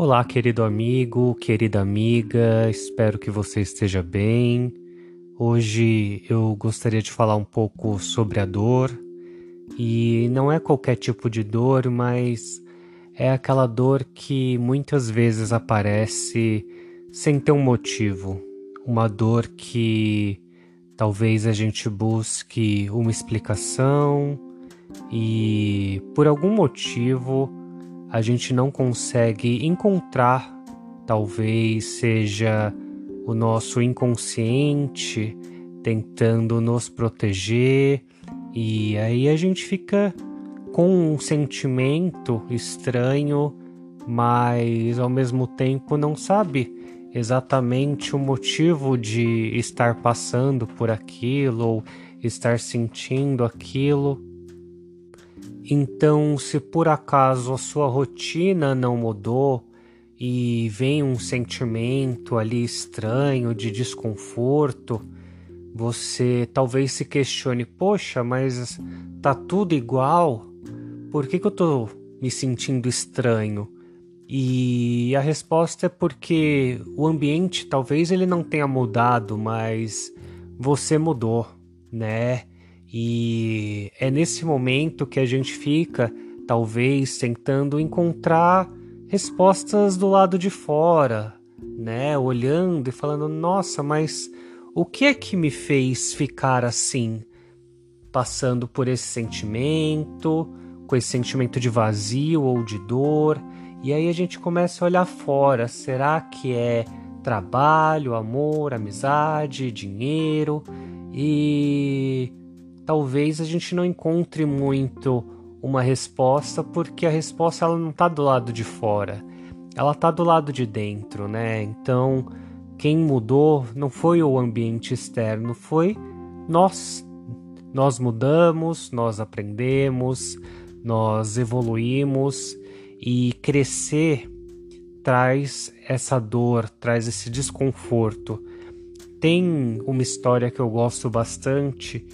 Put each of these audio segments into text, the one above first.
Olá, querido amigo, querida amiga, espero que você esteja bem. Hoje eu gostaria de falar um pouco sobre a dor, e não é qualquer tipo de dor, mas é aquela dor que muitas vezes aparece sem ter um motivo, uma dor que talvez a gente busque uma explicação e por algum motivo a gente não consegue encontrar, talvez seja o nosso inconsciente tentando nos proteger, e aí a gente fica com um sentimento estranho, mas ao mesmo tempo não sabe exatamente o motivo de estar passando por aquilo ou estar sentindo aquilo. Então, se por acaso a sua rotina não mudou e vem um sentimento ali estranho de desconforto, você talvez se questione: poxa, mas tá tudo igual? Por que, que eu tô me sentindo estranho? E a resposta é porque o ambiente talvez ele não tenha mudado, mas você mudou, né? E é nesse momento que a gente fica, talvez, tentando encontrar respostas do lado de fora, né? Olhando e falando: nossa, mas o que é que me fez ficar assim? Passando por esse sentimento, com esse sentimento de vazio ou de dor. E aí a gente começa a olhar fora: será que é trabalho, amor, amizade, dinheiro? E talvez a gente não encontre muito uma resposta porque a resposta ela não está do lado de fora, ela está do lado de dentro, né? Então, quem mudou não foi o ambiente externo, foi nós. Nós mudamos, nós aprendemos, nós evoluímos e crescer traz essa dor, traz esse desconforto. Tem uma história que eu gosto bastante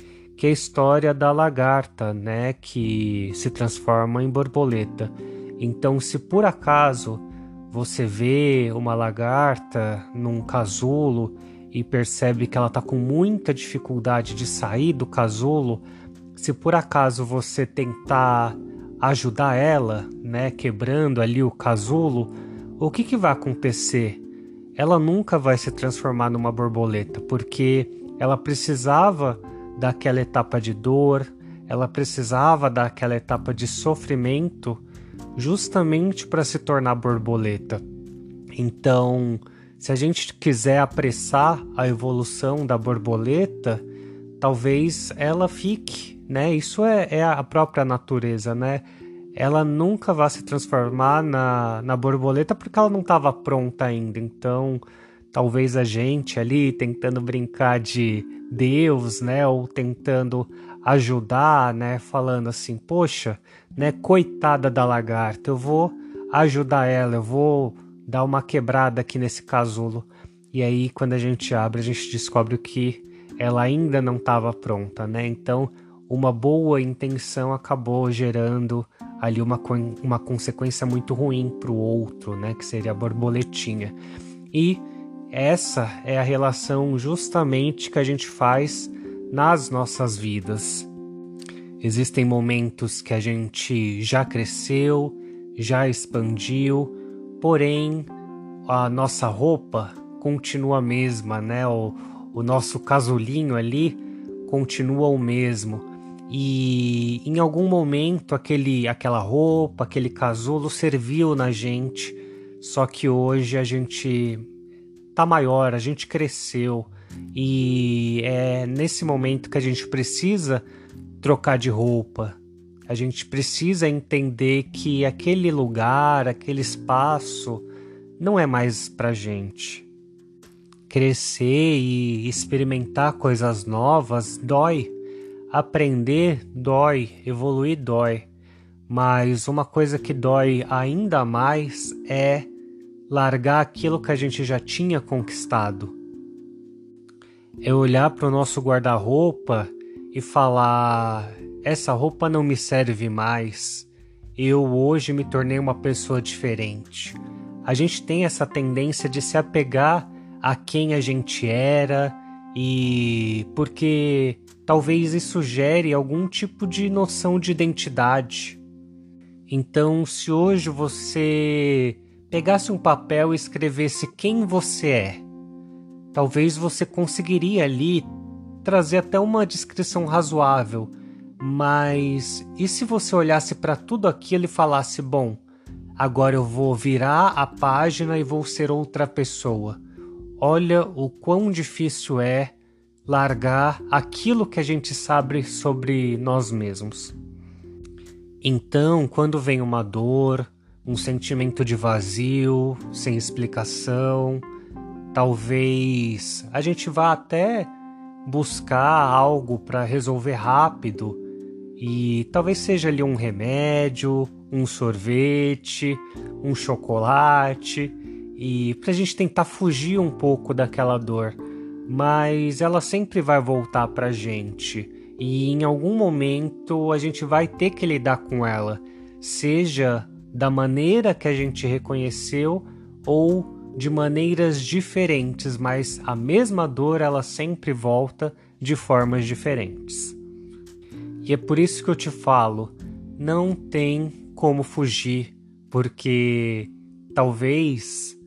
que é a história da lagarta, né, que se transforma em borboleta. Então, se por acaso você vê uma lagarta num casulo e percebe que ela está com muita dificuldade de sair do casulo, se por acaso você tentar ajudar ela, né, quebrando ali o casulo, o que, que vai acontecer? Ela nunca vai se transformar numa borboleta, porque ela precisava daquela etapa de dor, ela precisava daquela etapa de sofrimento justamente para se tornar borboleta. Então, se a gente quiser apressar a evolução da borboleta, talvez ela fique, né? Isso é, é a própria natureza, né? Ela nunca vai se transformar na, na borboleta porque ela não estava pronta ainda. Então, talvez a gente ali tentando brincar de Deus, né, ou tentando ajudar, né, falando assim, poxa, né, coitada da lagarta, eu vou ajudar ela, eu vou dar uma quebrada aqui nesse casulo. E aí, quando a gente abre, a gente descobre que ela ainda não estava pronta, né? Então, uma boa intenção acabou gerando ali uma, uma consequência muito ruim para o outro, né? Que seria a borboletinha. E essa é a relação justamente que a gente faz nas nossas vidas. Existem momentos que a gente já cresceu, já expandiu, porém a nossa roupa continua a mesma, né? O, o nosso casulinho ali continua o mesmo. E em algum momento aquele, aquela roupa, aquele casulo serviu na gente, só que hoje a gente tá maior, a gente cresceu e é nesse momento que a gente precisa trocar de roupa. A gente precisa entender que aquele lugar, aquele espaço não é mais pra gente. Crescer e experimentar coisas novas dói. Aprender dói, evoluir dói. Mas uma coisa que dói ainda mais é largar aquilo que a gente já tinha conquistado. É olhar para o nosso guarda-roupa e falar: essa roupa não me serve mais. Eu hoje me tornei uma pessoa diferente. a gente tem essa tendência de se apegar a quem a gente era e porque talvez isso gere algum tipo de noção de identidade. Então, se hoje você pegasse um papel e escrevesse quem você é, talvez você conseguiria ali trazer até uma descrição razoável. Mas e se você olhasse para tudo aquilo e falasse: bom, agora eu vou virar a página e vou ser outra pessoa? Olha o quão difícil é largar aquilo que a gente sabe sobre nós mesmos. Então, quando vem uma dor, um sentimento de vazio, sem explicação, talvez a gente vá até buscar algo para resolver rápido. E talvez seja ali um remédio, um sorvete, um chocolate. E para a gente tentar fugir um pouco daquela dor, mas ela sempre vai voltar para a gente. E em algum momento a gente vai ter que lidar com ela, seja da maneira que a gente reconheceu ou de maneiras diferentes, mas a mesma dor ela sempre volta de formas diferentes. E é por isso que eu te falo, não tem como fugir, porque talvez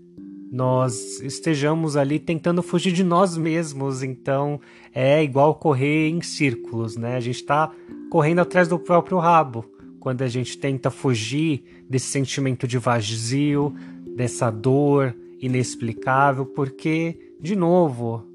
nós estejamos ali tentando fugir de nós mesmos, então é igual correr em círculos, né? A gente está correndo atrás do próprio rabo quando a gente tenta fugir desse sentimento de vazio, dessa dor inexplicável, porque, de novo,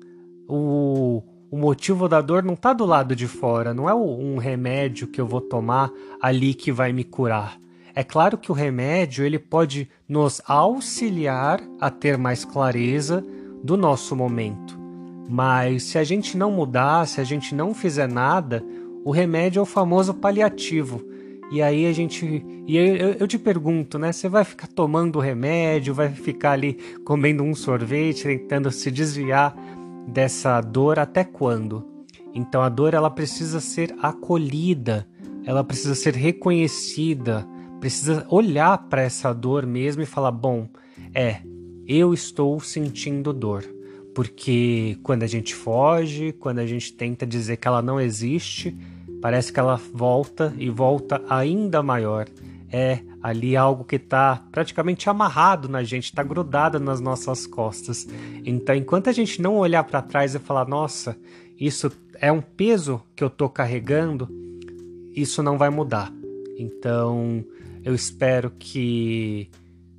o, o motivo da dor não está do lado de fora, não é um remédio que eu vou tomar ali que vai me curar. É claro que o remédio ele pode nos auxiliar a ter mais clareza do nosso momento. Mas se a gente não mudar, se a gente não fizer nada, o remédio é o famoso paliativo. E aí a gente. E eu, eu, te pergunto, né? Você vai ficar tomando remédio, vai ficar ali comendo um sorvete, tentando se desviar dessa dor até quando? Então a dor ela precisa ser acolhida, ela precisa ser reconhecida, precisa olhar para essa dor mesmo e falar: bom, é, eu estou sentindo dor. Porque quando a gente foge, quando a gente tenta dizer que ela não existe, parece que ela volta e volta ainda maior. É ali algo que está praticamente amarrado na gente, está grudado nas nossas costas. Então, enquanto a gente não olhar para trás e falar, nossa, isso é um peso que eu estou carregando, isso não vai mudar. Então, eu espero que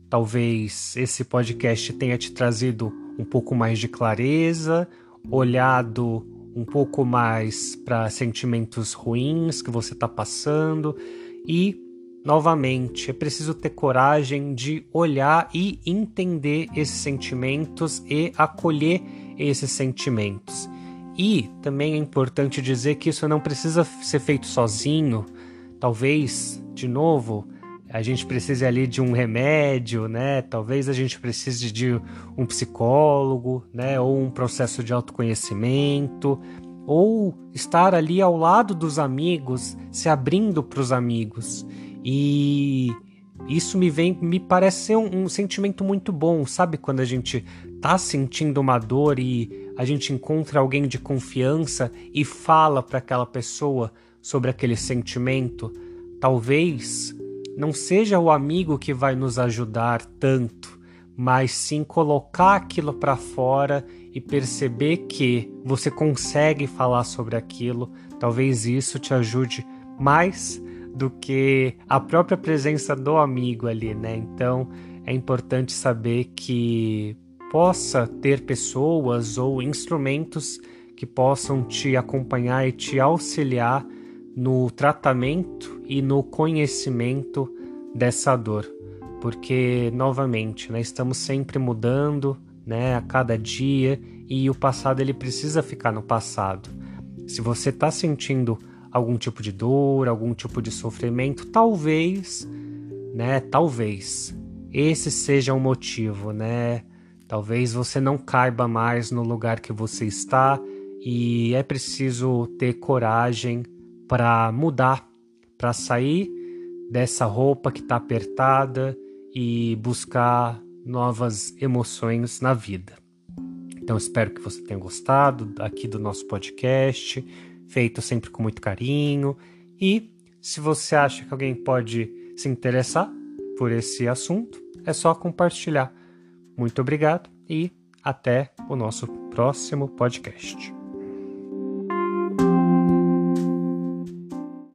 talvez esse podcast tenha te trazido um pouco mais de clareza, olhado um pouco mais para sentimentos ruins que você está passando e novamente é preciso ter coragem de olhar e entender esses sentimentos e acolher esses sentimentos. E também é importante dizer que isso não precisa ser feito sozinho. Talvez, de novo, a gente precise ali de um remédio, né? Talvez a gente precise de um psicólogo, né? Ou um processo de autoconhecimento, ou estar ali ao lado dos amigos, se abrindo para os amigos. E isso me vem, me parece ser um, um, sentimento muito bom, sabe? Quando a gente tá sentindo uma dor e a gente encontra alguém de confiança e fala para aquela pessoa sobre aquele sentimento, talvez não seja o amigo que vai nos ajudar tanto, mas sim colocar aquilo para fora e perceber que você consegue falar sobre aquilo. Talvez isso te ajude mais do que a própria presença do amigo ali, né? Então é importante saber que possa ter pessoas ou instrumentos que possam te acompanhar e te auxiliar no tratamento e no conhecimento dessa dor, porque novamente, né, estamos sempre mudando, né, a cada dia e o passado ele precisa ficar no passado. Se você está sentindo algum tipo de dor, algum tipo de sofrimento, talvez, né, talvez esse seja um motivo, né? Talvez você não caiba mais no lugar que você está e é preciso ter coragem para mudar, para sair dessa roupa que está apertada e buscar novas emoções na vida. Então espero que você tenha gostado aqui do nosso podcast, feito sempre com muito carinho. E se você acha que alguém pode se interessar por esse assunto, é só compartilhar. Muito obrigado e até o nosso próximo podcast.